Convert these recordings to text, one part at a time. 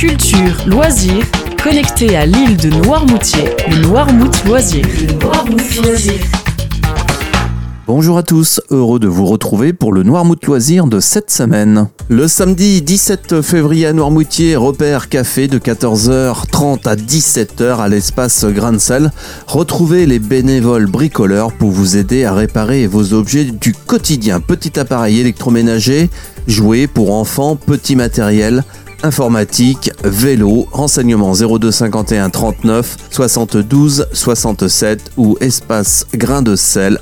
culture, loisirs, connecté à l'île de Noirmoutier, le Noirmout Loisir. Le Noirmout Loisir. Bonjour à tous, heureux de vous retrouver pour le Noirmout Loisir de cette semaine. Le samedi 17 février à Noirmoutier, repère café de 14h30 à 17h à l'espace Grain Retrouvez les bénévoles bricoleurs pour vous aider à réparer vos objets du quotidien. Petit appareil électroménager, jouets pour enfants, petit matériel, informatique, vélo, renseignements 02 51 39 72 67 ou espace grain de sel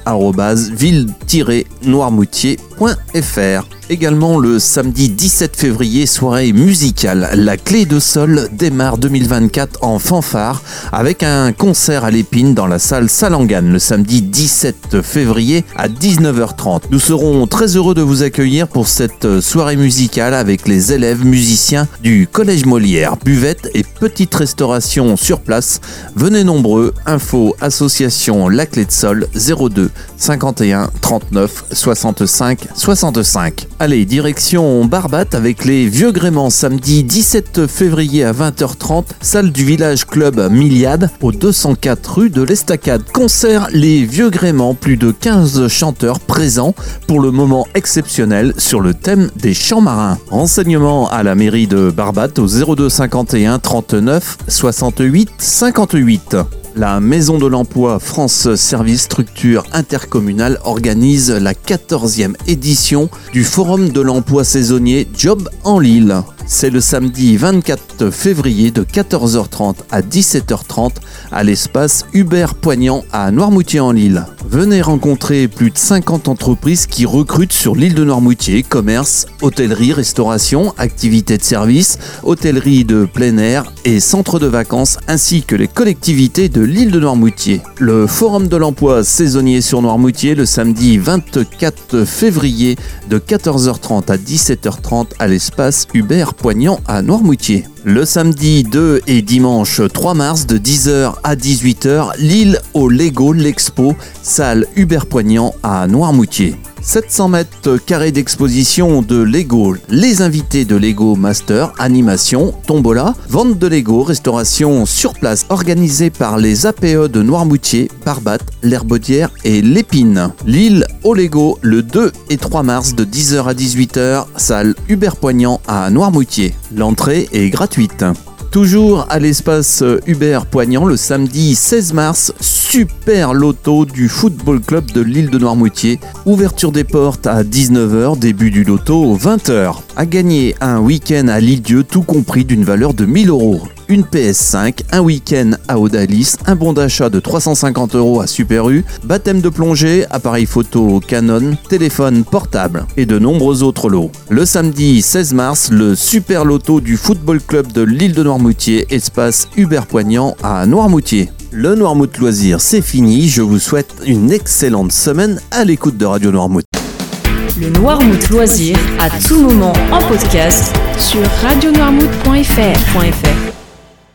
Également le samedi 17 février, soirée musicale. La clé de sol démarre 2024 en fanfare avec un concert à l'épine dans la salle Salangan le samedi 17 février à 19h30. Nous serons très heureux de vous accueillir pour cette soirée musicale avec les élèves musiciens du Collège Molière. Buvette et petite restauration sur place. Venez nombreux. Info association La Clé de Sol 02 51 39 65 65. Allez, direction Barbate avec les vieux gréments samedi 17 février à 20h30, salle du village club Miliade au 204 rue de l'Estacade. Concert Les vieux gréments, plus de 15 chanteurs présents pour le moment exceptionnel sur le thème des champs marins. Renseignements à la mairie de Barbate au 02 51 39 68 58. La Maison de l'Emploi France Service Structure Intercommunale organise la 14e édition du Forum de l'emploi saisonnier Job en Lille. C'est le samedi 24 février de 14h30 à 17h30 à l'espace Hubert Poignant à Noirmoutier-en-Lille. Venez rencontrer plus de 50 entreprises qui recrutent sur l'île de Noirmoutier, commerce, hôtellerie, restauration, activités de service, hôtellerie de plein air et centres de vacances ainsi que les collectivités de l'île de Noirmoutier. Le Forum de l'emploi saisonnier sur Noirmoutier le samedi 24 février de 14h30 à 17h30 à l'espace Hubert Poignant à Noirmoutier. Le samedi 2 et dimanche 3 mars de 10h à 18h, Lille au Lego l'Expo, salle Hubert Poignant à Noirmoutier. 700 mètres carrés d'exposition de Lego, les invités de Lego Master, animation, tombola, vente de Lego, restauration sur place organisée par les APE de Noirmoutier, Barbate, l'Herbaudière et l'Épine. Lille au Lego le 2 et 3 mars de 10h à 18h, salle Hubert Poignant à Noirmoutier. L'entrée est gratuite. Toujours à l'espace Hubert Poignant le samedi 16 mars, super loto du Football Club de l'île de Noirmoutier. Ouverture des portes à 19h, début du loto 20h. À gagner un week-end à l'île-dieu tout compris d'une valeur de 1000 euros une PS5, un week-end à Odalis, un bon d'achat de 350 euros à Super baptême de plongée, appareil photo Canon, téléphone portable et de nombreux autres lots. Le samedi 16 mars, le super loto du Football Club de l'île de Noirmoutier, espace Hubert Poignant à Noirmoutier. Le Noirmout Loisir, c'est fini. Je vous souhaite une excellente semaine à l'écoute de Radio Noirmout. Le Noirmout Loisir, à tout moment en podcast sur radionoirmout.fr.